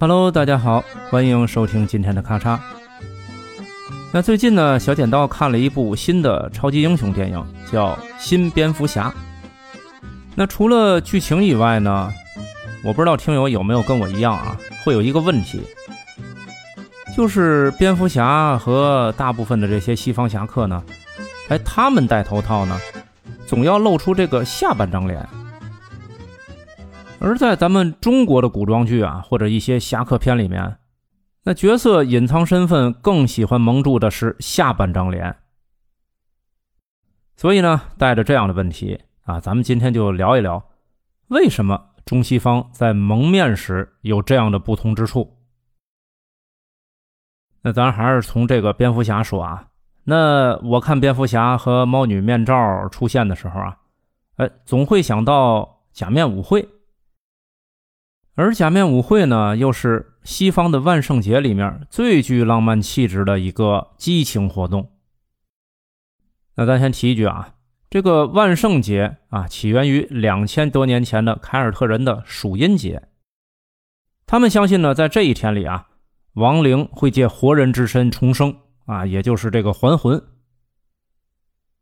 Hello，大家好，欢迎收听今天的咔嚓。那最近呢，小剪刀看了一部新的超级英雄电影，叫《新蝙蝠侠》。那除了剧情以外呢，我不知道听友有没有跟我一样啊，会有一个问题，就是蝙蝠侠和大部分的这些西方侠客呢，哎，他们戴头套呢，总要露出这个下半张脸。而在咱们中国的古装剧啊，或者一些侠客片里面，那角色隐藏身份更喜欢蒙住的是下半张脸。所以呢，带着这样的问题啊，咱们今天就聊一聊，为什么中西方在蒙面时有这样的不同之处。那咱还是从这个蝙蝠侠说啊，那我看蝙蝠侠和猫女面罩出现的时候啊，哎，总会想到假面舞会。而假面舞会呢，又是西方的万圣节里面最具浪漫气质的一个激情活动。那咱先提一句啊，这个万圣节啊，起源于两千多年前的凯尔特人的属阴节。他们相信呢，在这一天里啊，亡灵会借活人之身重生啊，也就是这个还魂。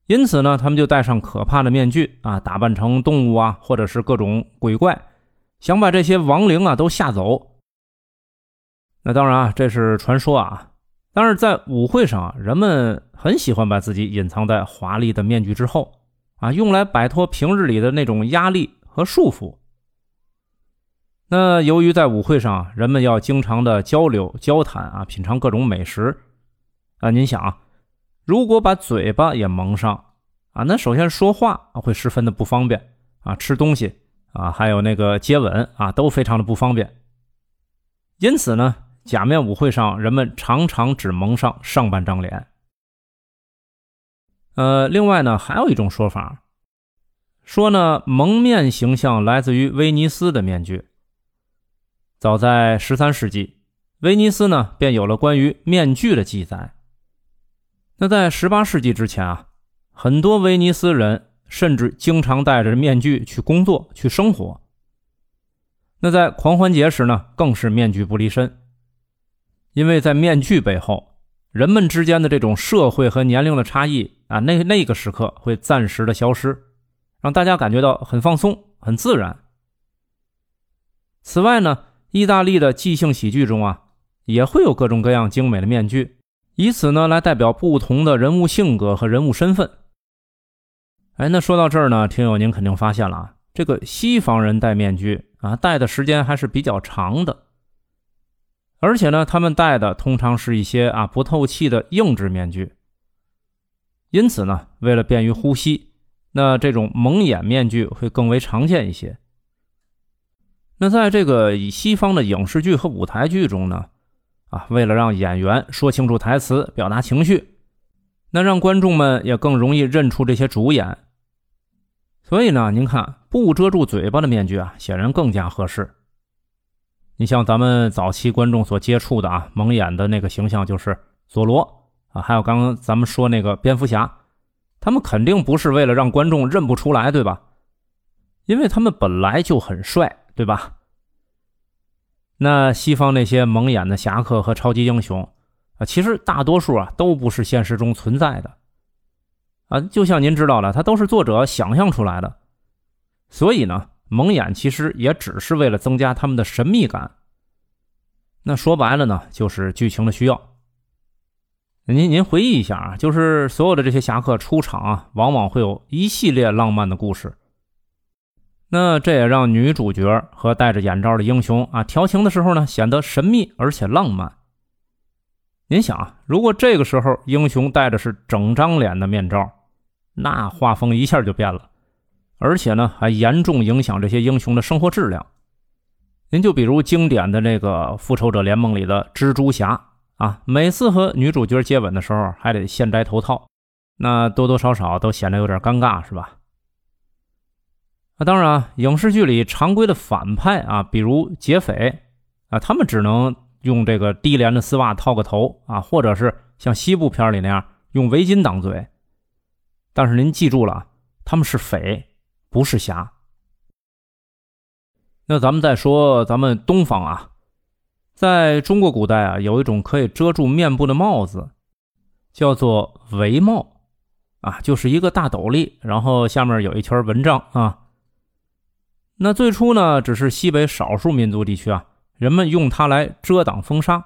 因此呢，他们就戴上可怕的面具啊，打扮成动物啊，或者是各种鬼怪。想把这些亡灵啊都吓走。那当然啊，这是传说啊。但是在舞会上啊，人们很喜欢把自己隐藏在华丽的面具之后啊，用来摆脱平日里的那种压力和束缚。那由于在舞会上，人们要经常的交流、交谈啊，品尝各种美食啊。您想啊，如果把嘴巴也蒙上啊，那首先说话会十分的不方便啊，吃东西。啊，还有那个接吻啊，都非常的不方便。因此呢，假面舞会上人们常常只蒙上上半张脸。呃，另外呢，还有一种说法，说呢蒙面形象来自于威尼斯的面具。早在十三世纪，威尼斯呢便有了关于面具的记载。那在十八世纪之前啊，很多威尼斯人。甚至经常戴着面具去工作、去生活。那在狂欢节时呢，更是面具不离身。因为在面具背后，人们之间的这种社会和年龄的差异啊，那那个时刻会暂时的消失，让大家感觉到很放松、很自然。此外呢，意大利的即兴喜剧中啊，也会有各种各样精美的面具，以此呢来代表不同的人物性格和人物身份。哎，那说到这儿呢，听友您肯定发现了啊，这个西方人戴面具啊，戴的时间还是比较长的，而且呢，他们戴的通常是一些啊不透气的硬质面具，因此呢，为了便于呼吸，那这种蒙眼面具会更为常见一些。那在这个以西方的影视剧和舞台剧中呢，啊，为了让演员说清楚台词，表达情绪，那让观众们也更容易认出这些主演。所以呢，您看不遮住嘴巴的面具啊，显然更加合适。你像咱们早期观众所接触的啊，蒙眼的那个形象就是佐罗啊，还有刚刚咱们说那个蝙蝠侠，他们肯定不是为了让观众认不出来，对吧？因为他们本来就很帅，对吧？那西方那些蒙眼的侠客和超级英雄啊，其实大多数啊都不是现实中存在的。啊，就像您知道的，它都是作者想象出来的，所以呢，蒙眼其实也只是为了增加他们的神秘感。那说白了呢，就是剧情的需要。您您回忆一下啊，就是所有的这些侠客出场啊，往往会有一系列浪漫的故事。那这也让女主角和戴着眼罩的英雄啊调情的时候呢，显得神秘而且浪漫。您想啊，如果这个时候英雄戴的是整张脸的面罩，那画风一下就变了，而且呢，还严重影响这些英雄的生活质量。您就比如经典的那个《复仇者联盟》里的蜘蛛侠啊，每次和女主角接吻的时候还得先摘头套，那多多少少都显得有点尴尬，是吧？啊，当然，影视剧里常规的反派啊，比如劫匪啊，他们只能用这个低廉的丝袜套个头啊，或者是像西部片里那样用围巾挡嘴。但是您记住了，他们是匪，不是侠。那咱们再说咱们东方啊，在中国古代啊，有一种可以遮住面部的帽子，叫做帷帽，啊，就是一个大斗笠，然后下面有一圈蚊帐啊。那最初呢，只是西北少数民族地区啊，人们用它来遮挡风沙。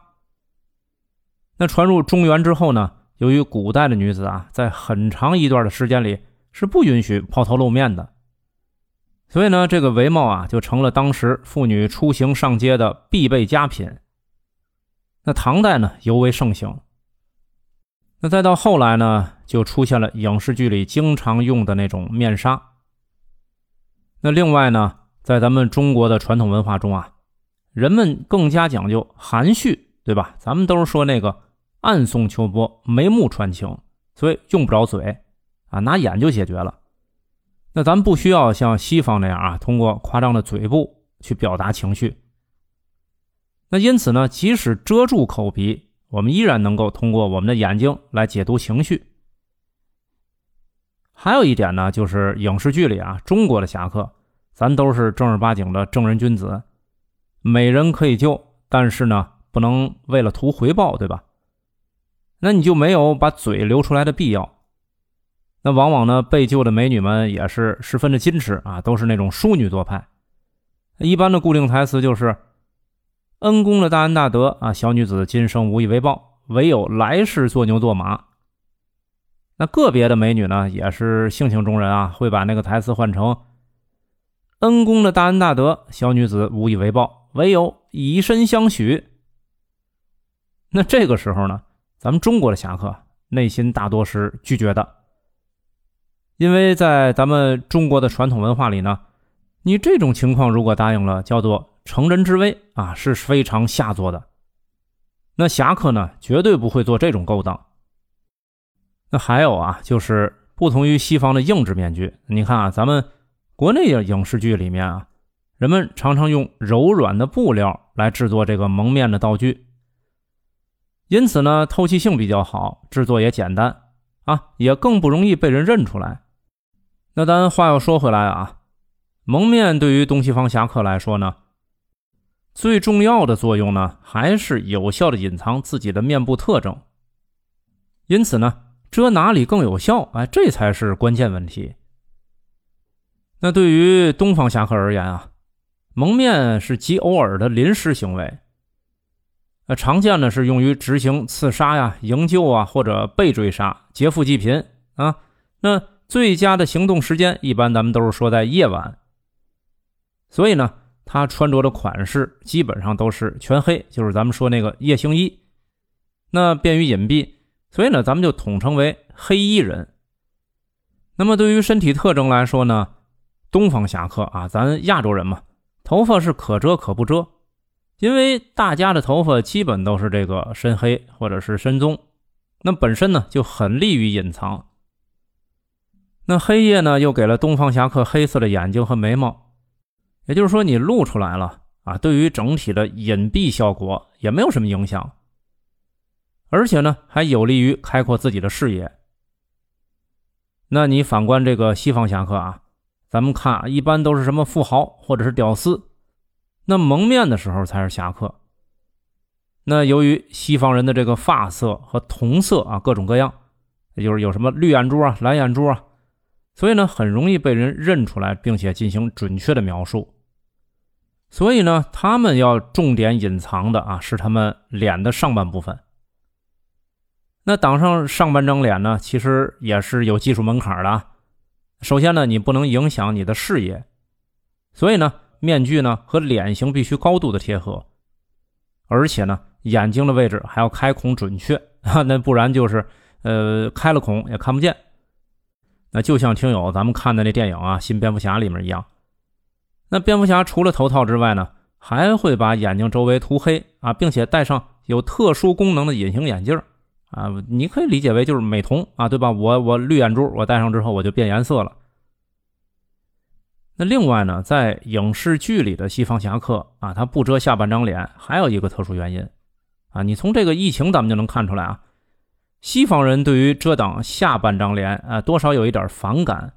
那传入中原之后呢，由于古代的女子啊，在很长一段的时间里是不允许抛头露面的，所以呢，这个帷帽啊，就成了当时妇女出行上街的必备佳品。那唐代呢，尤为盛行。那再到后来呢，就出现了影视剧里经常用的那种面纱。那另外呢？在咱们中国的传统文化中啊，人们更加讲究含蓄，对吧？咱们都是说那个暗送秋波，眉目传情，所以用不着嘴啊，拿眼就解决了。那咱们不需要像西方那样啊，通过夸张的嘴部去表达情绪。那因此呢，即使遮住口鼻，我们依然能够通过我们的眼睛来解读情绪。还有一点呢，就是影视剧里啊，中国的侠客。咱都是正儿八经的正人君子，美人可以救，但是呢，不能为了图回报，对吧？那你就没有把嘴留出来的必要。那往往呢，被救的美女们也是十分的矜持啊，都是那种淑女做派。一般的固定台词就是“恩公的大恩大德啊，小女子今生无以为报，唯有来世做牛做马。”那个别的美女呢，也是性情中人啊，会把那个台词换成。恩公的大恩大德，小女子无以为报，唯有以身相许。那这个时候呢，咱们中国的侠客内心大多是拒绝的，因为在咱们中国的传统文化里呢，你这种情况如果答应了，叫做乘人之危啊，是非常下作的。那侠客呢，绝对不会做这种勾当。那还有啊，就是不同于西方的硬质面具，你看啊，咱们。国内的影视剧里面啊，人们常常用柔软的布料来制作这个蒙面的道具，因此呢，透气性比较好，制作也简单啊，也更不容易被人认出来。那咱话又说回来啊，蒙面对于东西方侠客来说呢，最重要的作用呢，还是有效的隐藏自己的面部特征。因此呢，遮哪里更有效？哎，这才是关键问题。那对于东方侠客而言啊，蒙面是极偶尔的临时行为。那常见的是用于执行刺杀呀、营救啊，或者被追杀、劫富济贫啊。那最佳的行动时间，一般咱们都是说在夜晚。所以呢，他穿着的款式基本上都是全黑，就是咱们说那个夜行衣。那便于隐蔽，所以呢，咱们就统称为黑衣人。那么对于身体特征来说呢？东方侠客啊，咱亚洲人嘛，头发是可遮可不遮，因为大家的头发基本都是这个深黑或者是深棕，那本身呢就很利于隐藏。那黑夜呢又给了东方侠客黑色的眼睛和眉毛，也就是说你露出来了啊，对于整体的隐蔽效果也没有什么影响，而且呢还有利于开阔自己的视野。那你反观这个西方侠客啊。咱们看啊，一般都是什么富豪或者是屌丝，那蒙面的时候才是侠客。那由于西方人的这个发色和瞳色啊各种各样，也就是有什么绿眼珠啊、蓝眼珠啊，所以呢很容易被人认出来，并且进行准确的描述。所以呢，他们要重点隐藏的啊是他们脸的上半部分。那挡上上半张脸呢，其实也是有技术门槛的啊。首先呢，你不能影响你的视野，所以呢，面具呢和脸型必须高度的贴合，而且呢，眼睛的位置还要开孔准确啊，那不然就是呃开了孔也看不见。那就像听友咱们看的那电影啊《新蝙蝠侠》里面一样，那蝙蝠侠除了头套之外呢，还会把眼睛周围涂黑啊，并且戴上有特殊功能的隐形眼镜。啊，你可以理解为就是美瞳啊，对吧？我我绿眼珠，我戴上之后我就变颜色了。那另外呢，在影视剧里的西方侠客啊，他不遮下半张脸，还有一个特殊原因啊。你从这个疫情咱们就能看出来啊，西方人对于遮挡下半张脸啊，多少有一点反感。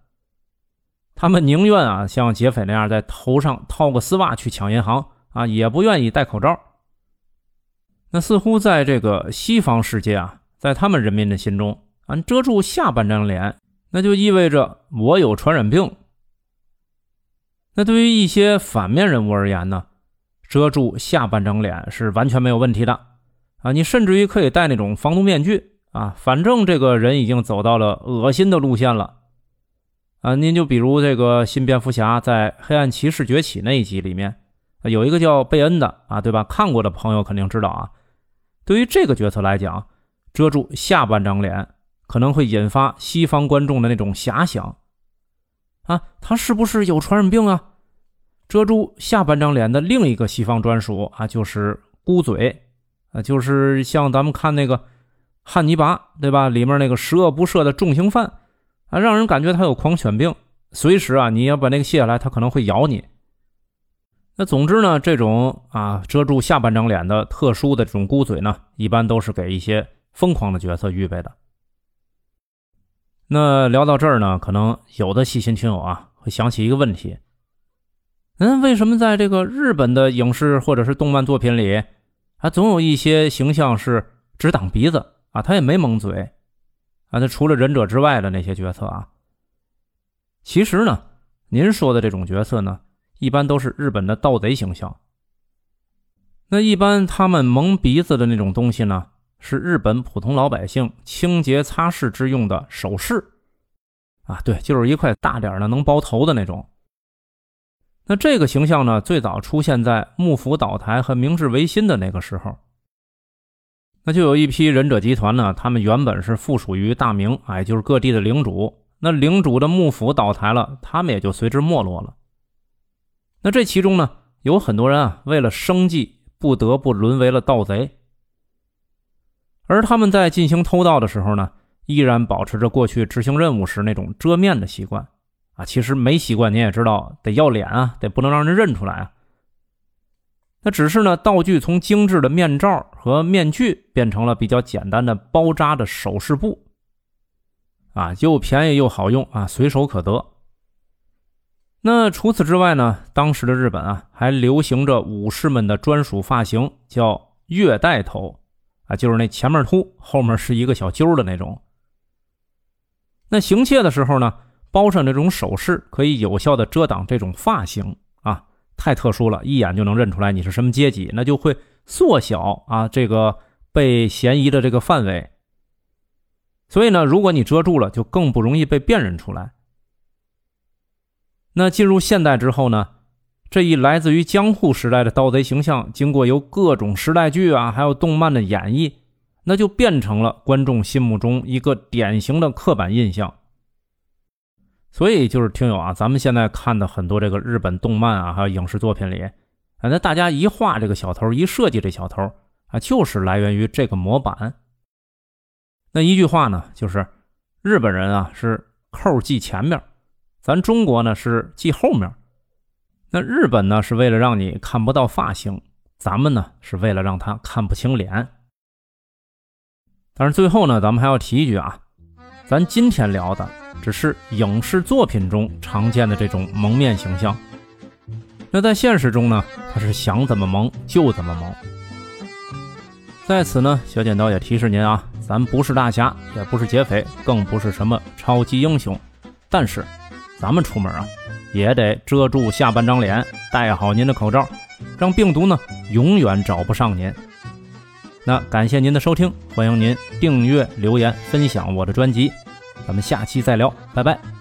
他们宁愿啊像劫匪那样在头上套个丝袜去抢银行啊，也不愿意戴口罩。那似乎在这个西方世界啊，在他们人民的心中，啊遮住下半张脸，那就意味着我有传染病。那对于一些反面人物而言呢，遮住下半张脸是完全没有问题的啊！你甚至于可以戴那种防毒面具啊，反正这个人已经走到了恶心的路线了啊！您就比如这个新蝙蝠侠在《黑暗骑士崛起》那一集里面，有一个叫贝恩的啊，对吧？看过的朋友肯定知道啊。对于这个角色来讲，遮住下半张脸可能会引发西方观众的那种遐想。啊，他是不是有传染病啊？遮住下半张脸的另一个西方专属啊，就是箍嘴啊，就是像咱们看那个汉尼拔，对吧？里面那个十恶不赦的重刑犯啊，让人感觉他有狂犬病，随时啊，你要把那个卸下来，他可能会咬你。那总之呢，这种啊遮住下半张脸的特殊的这种箍嘴呢，一般都是给一些疯狂的角色预备的。那聊到这儿呢，可能有的细心听友啊会想起一个问题：嗯，为什么在这个日本的影视或者是动漫作品里，啊，总有一些形象是只挡鼻子啊，他也没蒙嘴啊？那除了忍者之外的那些角色啊，其实呢，您说的这种角色呢，一般都是日本的盗贼形象。那一般他们蒙鼻子的那种东西呢？是日本普通老百姓清洁擦拭之用的首饰，啊，对，就是一块大点的能包头的那种。那这个形象呢，最早出现在幕府倒台和明治维新的那个时候。那就有一批忍者集团呢，他们原本是附属于大明，哎，就是各地的领主。那领主的幕府倒台了，他们也就随之没落了。那这其中呢，有很多人啊，为了生计，不得不沦为了盗贼。而他们在进行偷盗的时候呢，依然保持着过去执行任务时那种遮面的习惯啊。其实没习惯，你也知道，得要脸啊，得不能让人认出来啊。那只是呢，道具从精致的面罩和面具变成了比较简单的包扎的首饰布啊，又便宜又好用啊，随手可得。那除此之外呢，当时的日本啊，还流行着武士们的专属发型，叫月带头。啊，就是那前面秃，后面是一个小揪的那种。那行窃的时候呢，包上这种首饰，可以有效的遮挡这种发型啊，太特殊了，一眼就能认出来你是什么阶级，那就会缩小啊这个被嫌疑的这个范围。所以呢，如果你遮住了，就更不容易被辨认出来。那进入现代之后呢？这一来自于江户时代的盗贼形象，经过由各种时代剧啊，还有动漫的演绎，那就变成了观众心目中一个典型的刻板印象。所以就是听友啊，咱们现在看的很多这个日本动漫啊，还有影视作品里，啊，那大家一画这个小偷，一设计这小偷啊，就是来源于这个模板。那一句话呢，就是日本人啊是扣系前面，咱中国呢是系后面。那日本呢，是为了让你看不到发型；咱们呢，是为了让他看不清脸。但是最后呢，咱们还要提一句啊，咱今天聊的只是影视作品中常见的这种蒙面形象。那在现实中呢，他是想怎么蒙就怎么蒙。在此呢，小剪刀也提示您啊，咱不是大侠，也不是劫匪，更不是什么超级英雄，但是咱们出门啊。也得遮住下半张脸，戴好您的口罩，让病毒呢永远找不上您。那感谢您的收听，欢迎您订阅、留言、分享我的专辑，咱们下期再聊，拜拜。